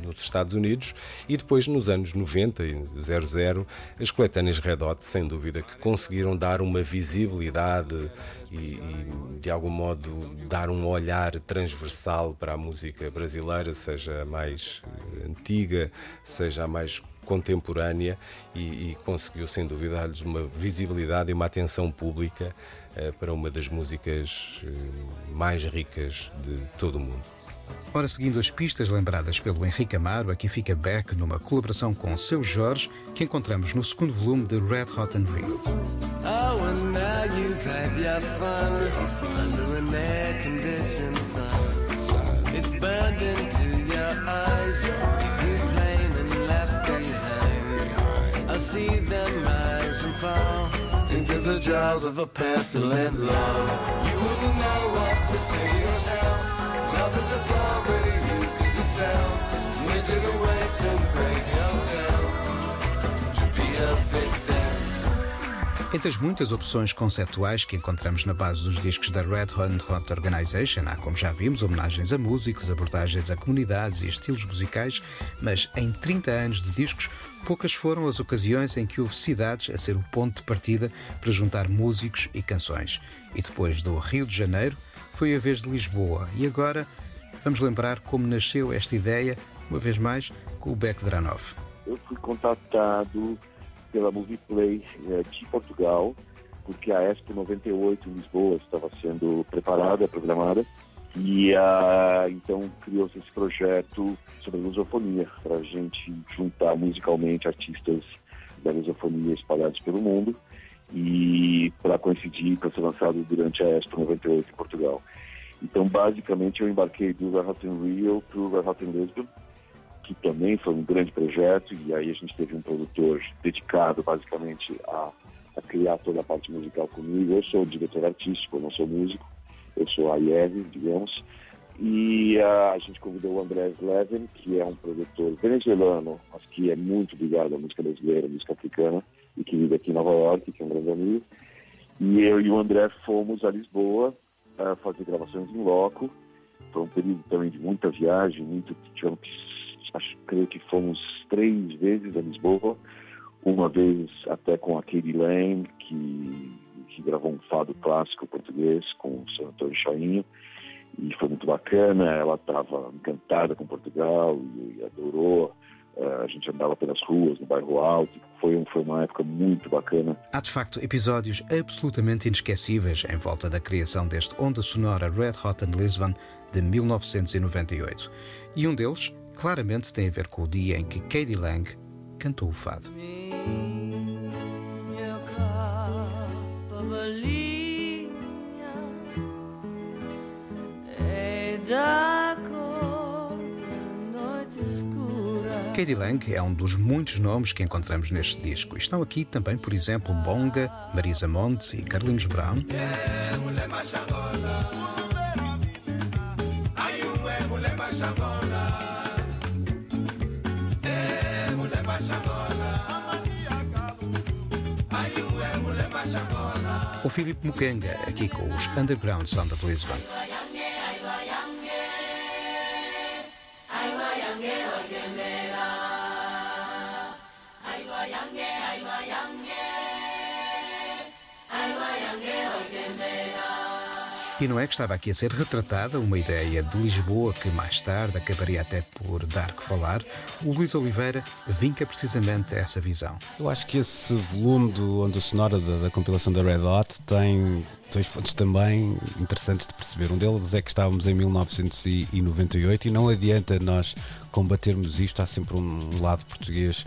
nos Estados Unidos e depois nos anos 90 e 00 as coletâneas Red Hot sem dúvida que conseguiram dar uma visibilidade e, e, de algum modo dar um olhar transversal para a música brasileira seja a mais eh, antiga seja a mais contemporânea e, e conseguiu sem dúvida dar-lhes uma visibilidade e uma atenção pública eh, para uma das músicas eh, mais ricas de todo o mundo. Ora, seguindo as pistas lembradas pelo Henrique Amaro, aqui fica Beck numa colaboração com Seu Jorge, que encontramos no segundo volume de Red Hot and Real. Oh, and now you've had your fun under an air conditioned sun. It's burned into your eyes, you and left behind. I see them rise and fall. into the jaws of a pestilent love. You wouldn't know what to say Entre as muitas opções conceptuais que encontramos na base dos discos da Red Hot Organization, há, como já vimos, homenagens a músicos, abordagens a comunidades e estilos musicais, mas em 30 anos de discos, poucas foram as ocasiões em que houve cidades a ser o ponto de partida para juntar músicos e canções. E depois do Rio de Janeiro, foi a vez de Lisboa. E agora vamos lembrar como nasceu esta ideia, uma vez mais, com o Beck Dranoff. Eu fui contatado pela Movieplay eh, de Portugal, porque a Expo 98 em Lisboa estava sendo preparada, programada, E ah, então criou-se esse projeto sobre a lusofonia, para a gente juntar musicalmente artistas da lusofonia espalhados pelo mundo e para coincidir, para ser lançado durante a Expo 98 em Portugal. Então, basicamente, eu embarquei do in Rio para o in Lisbon, que também foi um grande projeto, e aí a gente teve um produtor dedicado, basicamente, a, a criar toda a parte musical comigo. Eu sou diretor artístico, eu não sou músico, eu sou a IEV, digamos, e a gente convidou o André Levin, que é um produtor venezuelano, mas que é muito ligado à música brasileira, à música africana, e que vive aqui em Nova York, que é um grande amigo. E eu e o André fomos a Lisboa fazer gravações em loco. Foi um período também de muita viagem, muito, tivemos, acho, creio que fomos três vezes a Lisboa, uma vez até com a Katie Lang, que, que gravou um fado clássico português com o Sr. Antônio Chainho, e foi muito bacana, ela estava encantada com Portugal e, adorou a gente andava pelas ruas, no bairro Alto, foi, um, foi uma época muito bacana. Há de facto episódios absolutamente inesquecíveis em volta da criação deste onda sonora Red Hot and Lisbon de 1998. E um deles, claramente, tem a ver com o dia em que Katie Lang cantou o fado. Katie Lang é um dos muitos nomes que encontramos neste disco. Estão aqui também, por exemplo, Bonga, Marisa Monte e Carlinhos Brown. O Filipe Mukenga, aqui com os Underground Sound of Lisbon. E não é que estava aqui a ser retratada uma ideia de Lisboa que mais tarde acabaria até por dar que falar. O Luís Oliveira vinca precisamente essa visão. Eu acho que esse volume do Onda Sonora da, da compilação da Red Hot tem dois pontos também interessantes de perceber. Um deles é que estávamos em 1998 e não adianta nós combatermos isto, há sempre um lado português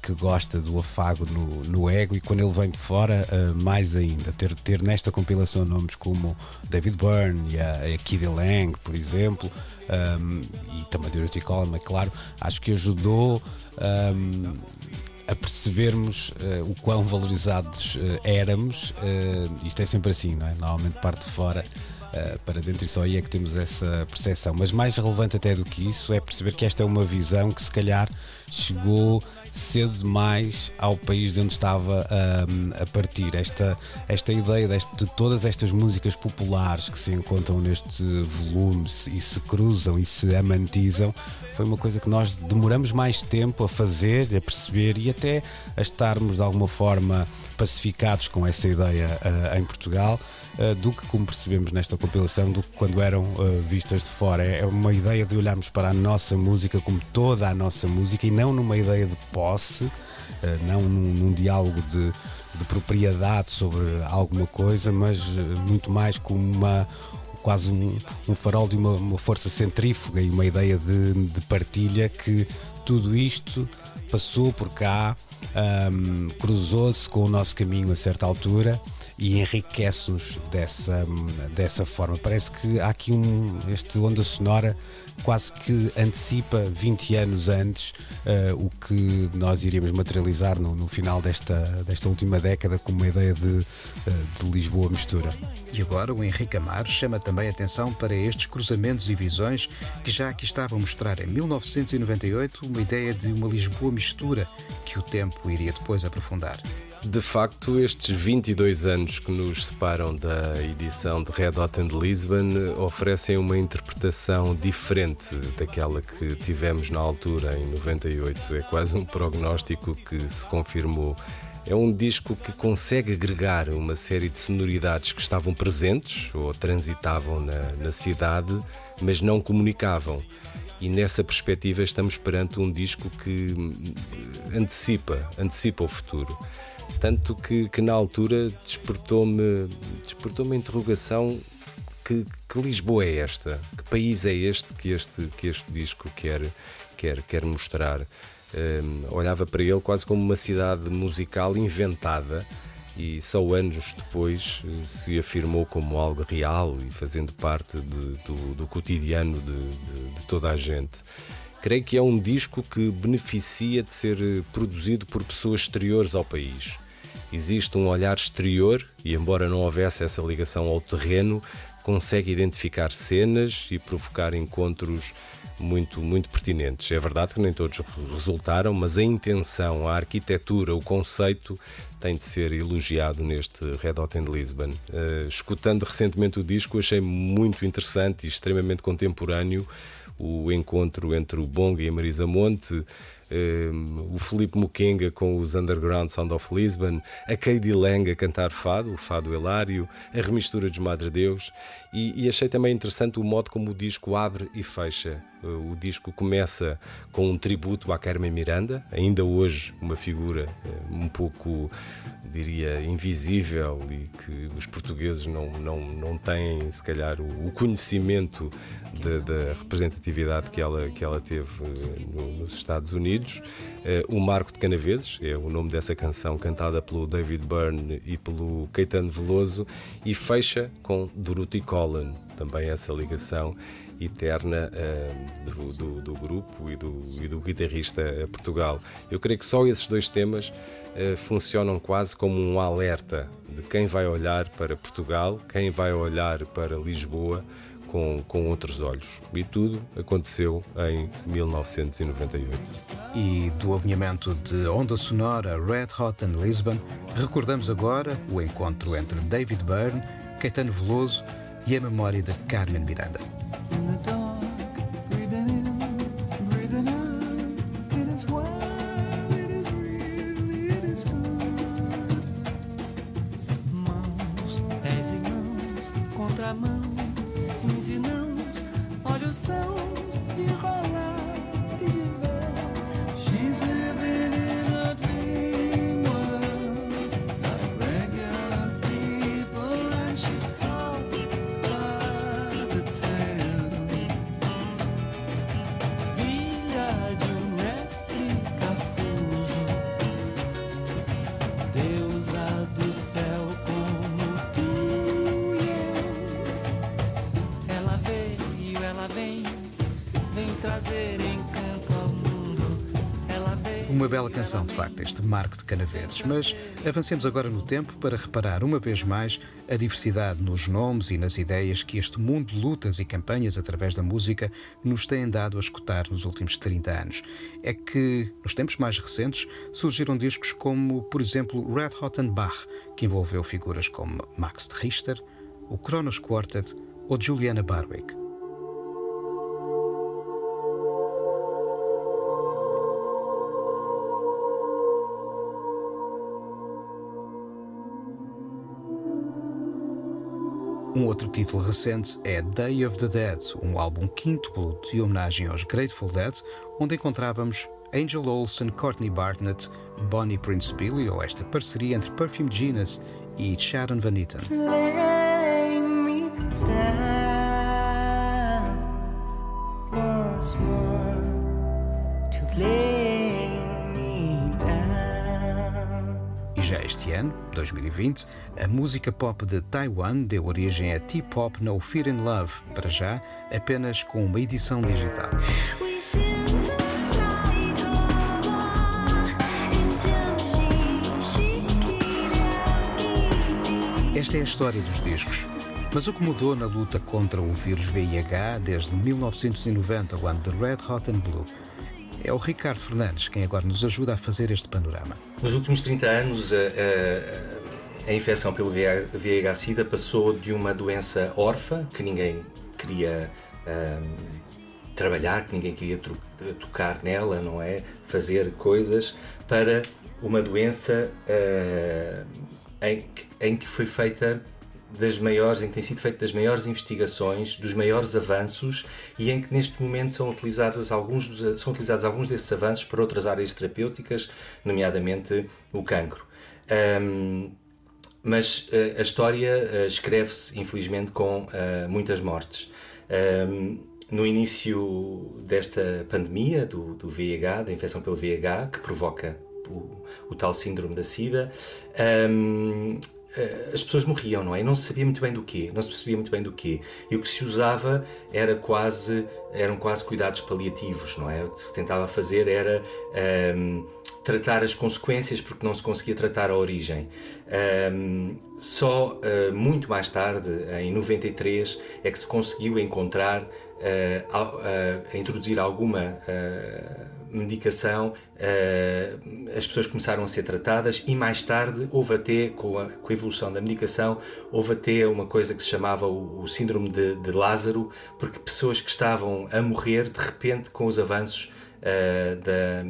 que gosta do afago no, no, ego e quando ele vem de fora, uh, mais ainda. Ter, ter nesta compilação nomes como David Byrne e a, a Kid Lang, por exemplo, um, e também Dorothy Coleman, claro, acho que ajudou. Um, a percebermos uh, o quão valorizados uh, éramos, uh, isto é sempre assim, não é? Normalmente parte de fora para dentro e só aí é que temos essa percepção. Mas mais relevante até do que isso é perceber que esta é uma visão que se calhar chegou cedo demais ao país de onde estava um, a partir. Esta, esta ideia deste, de todas estas músicas populares que se encontram neste volume e se cruzam e se amantizam foi uma coisa que nós demoramos mais tempo a fazer, a perceber e até a estarmos de alguma forma pacificados com essa ideia uh, em Portugal. Uh, do que, como percebemos nesta compilação, do que quando eram uh, vistas de fora. É, é uma ideia de olharmos para a nossa música como toda a nossa música e não numa ideia de posse, não num, num diálogo de, de propriedade sobre alguma coisa, mas muito mais como uma quase um, um farol de uma, uma, força centrífuga e uma ideia de, de, partilha que tudo isto passou por cá, um, cruzou-se com o nosso caminho a certa altura e enriquece-nos dessa, dessa forma. Parece que há aqui um, este onda sonora quase que antecipa 20 anos antes uh, o que nós iríamos materializar no, no, final desta, desta última década como uma ideia de, uh, de Lisboa mistura. E agora o Henrique Amar chama também atenção para estes cruzamentos e visões que já aqui estavam a mostrar em 1998 uma ideia de uma Lisboa mistura que o tempo iria depois aprofundar. De facto, estes 22 anos que nos separam da edição de Red Hot and Lisbon oferecem uma interpretação diferente daquela que tivemos na altura, em 98. É quase um prognóstico que se confirmou. É um disco que consegue agregar uma série de sonoridades que estavam presentes ou transitavam na, na cidade, mas não comunicavam. E nessa perspectiva estamos perante um disco que antecipa, antecipa o futuro. Tanto que, que na altura despertou-me despertou uma interrogação que, que, Lisboa é esta? Que país é este que este, que este disco quer, quer, quer mostrar? Um, olhava para ele quase como uma cidade musical inventada e só anos depois eh, se afirmou como algo real e fazendo parte de, do, do, cotidiano de, de, de toda a gente. Creio que é um disco que beneficia de ser eh, produzido por pessoas exteriores ao país. Existe um olhar exterior e, embora não houvesse essa ligação ao terreno, consegue identificar cenas e provocar encontros muito, muito pertinentes. É verdade que nem todos resultaram, mas a intenção, a arquitetura, o conceito tem de ser elogiado neste Red Hot in Lisbon. Uh, escutando recentemente o disco, achei muito interessante e extremamente contemporâneo o encontro entre o Bonga e a Marisa Monte, um, o Felipe Mukenga com os Underground Sound of Lisbon, a Katie Lang a cantar fado, o fado Hilário, a remistura dos Madre Deus e, e, achei também interessante o modo como o disco abre e fecha. Uh, o disco começa com um tributo à Carmen Miranda, ainda hoje uma figura uh, um pouco, diria, invisível e que os portugueses não, não, não têm, se calhar, o, conhecimento da, representatividade que ela, que ela teve no, nos Estados Unidos. Uh, o Marco de Canaveses é o nome dessa canção cantada pelo David Byrne e pelo Caetano Veloso e fecha com Dorothy Collin, também essa ligação eterna uh, do, do, do, grupo e do, e do guitarrista Portugal. Eu creio que só esses dois temas uh, funcionam quase como um alerta de quem vai olhar para Portugal, quem vai olhar para Lisboa com, com outros olhos. E tudo aconteceu em 1998. E do alinhamento de onda sonora Red Hot and Lisbon, recordamos agora o encontro entre David Byrne, Caetano Veloso e a memória de Carmen Miranda. Canção, de facto, este Marco de Canaveses. Mas avancemos agora no tempo para reparar uma vez mais a diversidade nos nomes e nas ideias que este mundo de lutas e campanhas através da música nos tem dado a escutar nos últimos 30 anos. É que, nos tempos mais recentes, surgiram discos como, por exemplo, Red Hot and Bach, que envolveu figuras como Max Richter, o Kronos Quartet ou Juliana Barwick. Um outro título recente é Day of the Dead, um álbum quíntuplo de homenagem aos Grateful Dead, onde encontrávamos Angel Olsen, Courtney Barnett, Bonnie Prince Billy, ou esta parceria entre Perfume Genius e Sharon Van Etten. Já este ano, 2020, a música pop de Taiwan deu origem a T-pop No Fear in Love, para já apenas com uma edição digital. Esta é a história dos discos. Mas o que mudou na luta contra o vírus VIH desde 1990, o ano de Red Hot and Blue? É o Ricardo Fernandes quem agora nos ajuda a fazer este panorama. Nos últimos 30 anos, a, a, a infecção pelo VIH-Sida passou de uma doença órfã, que ninguém queria um, trabalhar, que ninguém queria tocar nela, não é? Fazer coisas, para uma doença uh, em, em que foi feita das maiores, em que tem sido feito das maiores investigações, dos maiores avanços e em que neste momento são utilizados alguns, dos, são utilizados alguns desses avanços para outras áreas terapêuticas, nomeadamente o cancro. Um, mas uh, a história uh, escreve-se, infelizmente, com uh, muitas mortes. Um, no início desta pandemia, do, do, VIH, da infecção pelo VIH, que provoca o, o tal síndrome da SIDA, um, as pessoas morriam, não é? E não se sabia muito bem do quê, não se percebia muito bem do quê. E o que se usava era quase, eram quase cuidados paliativos, não é? O que se tentava fazer era um, tratar as consequências porque não se conseguia tratar a origem. Um, só uh, muito mais tarde, em 93, é que se conseguiu encontrar, uh, introduzir alguma medicação, as pessoas começaram a ser tratadas e mais tarde houve até, com a, com a evolução da medicação, houve até uma coisa que se chamava o, o síndrome de, de Lázaro, porque pessoas que estavam a morrer, de repente, com os avanços uh, da,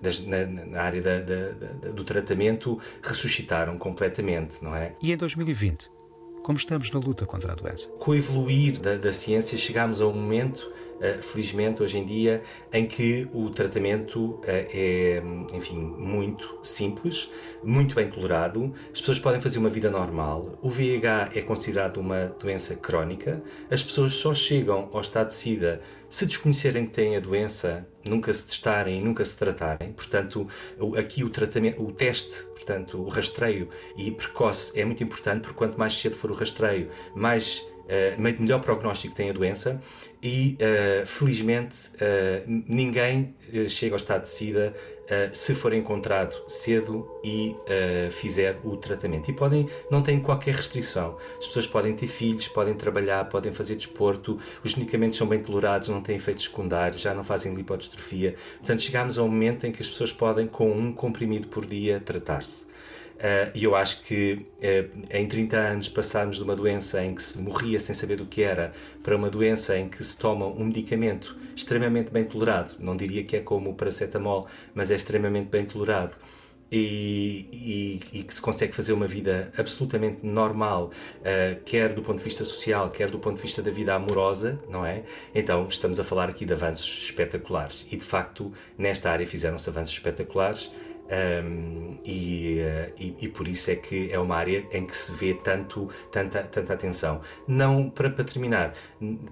das, na, na, área da, da, do tratamento ressuscitaram completamente, não é? E em 2020? Como estamos na luta contra a doença? Com o evoluir da, ciência, chegámos a um momento felizmente hoje em dia, em que o tratamento uh, é, enfim, muito simples, muito bem tolerado, as pessoas podem fazer uma vida normal. O VIH é considerado uma doença crónica, as pessoas só chegam ao estado de SIDA se desconhecerem que têm a doença, nunca se testarem e nunca se tratarem. Portanto, aqui o tratamento, o teste, portanto, o rastreio e precoce é muito importante, porque quanto mais cedo for o rastreio, mais uh, melhor prognóstico tem a doença e, uh, felizmente, uh, ninguém chega ao estado de SIDA se for encontrado cedo e fizer o tratamento. E podem, não têm qualquer restrição. As pessoas podem ter filhos, podem trabalhar, podem fazer desporto, os medicamentos são bem tolerados, não têm efeitos secundários, já não fazem lipodistrofia. Portanto, chegamos a um momento em que as pessoas podem, com um comprimido por dia, tratar-se. Uh, e eu acho que uh, em 30 anos passarmos de uma doença em que se morria sem saber do que era para uma doença em que se toma um medicamento extremamente bem tolerado, não diria que é como o paracetamol, mas é extremamente bem tolerado. E, e, e, que se consegue fazer uma vida absolutamente normal, uh, quer do ponto de vista social, quer do ponto de vista da vida amorosa, não é? Então estamos a falar aqui de avanços espetaculares. E de facto, nesta área fizeram-se avanços espetaculares. Um, e, uh, e, e, por isso é que é uma área em que se vê tanto, tanta, tanta atenção. Não, para, para terminar,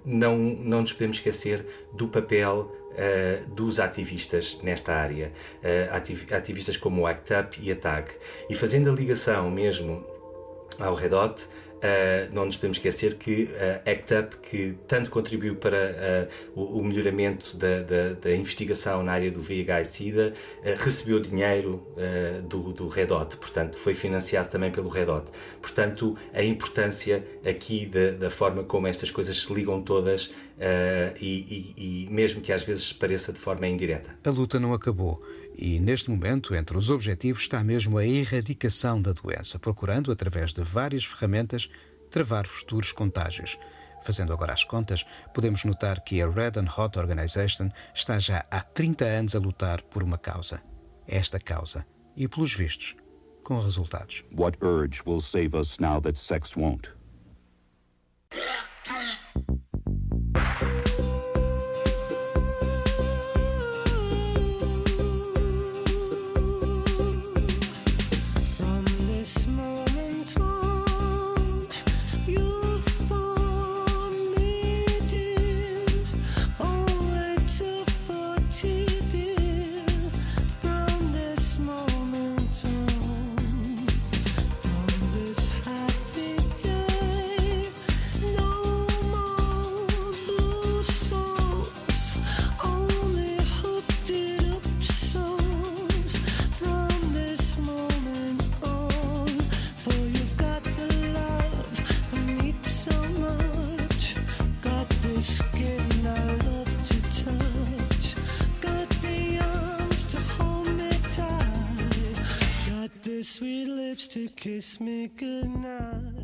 não, não nos podemos esquecer do papel uh, dos ativistas nesta área, uh, ativistas como o ACT UP e a TAG. E fazendo a ligação mesmo ao Red Hot, Uh, não nos podemos esquecer que a uh, ACT UP, que tanto contribuiu para uh, o, o, melhoramento da, da, da, investigação na área do VIH e SIDA, recebeu dinheiro do, do Red Hot, portanto, foi financiado também pelo Red Hot. Portanto, a importância aqui da, da forma como estas coisas se ligam todas e, e, e mesmo que às vezes pareça de forma indireta. A luta não acabou. E neste momento, entre os objetivos está mesmo a erradicação da doença, procurando, através de várias ferramentas, travar futuros contágios. Fazendo agora as contas, podemos notar que a Red and Hot Organization está já há 30 anos a lutar por uma causa. Esta causa. E, pelos vistos, com resultados. What urge will save us now that sex won't? Sweet lips to kiss me goodnight.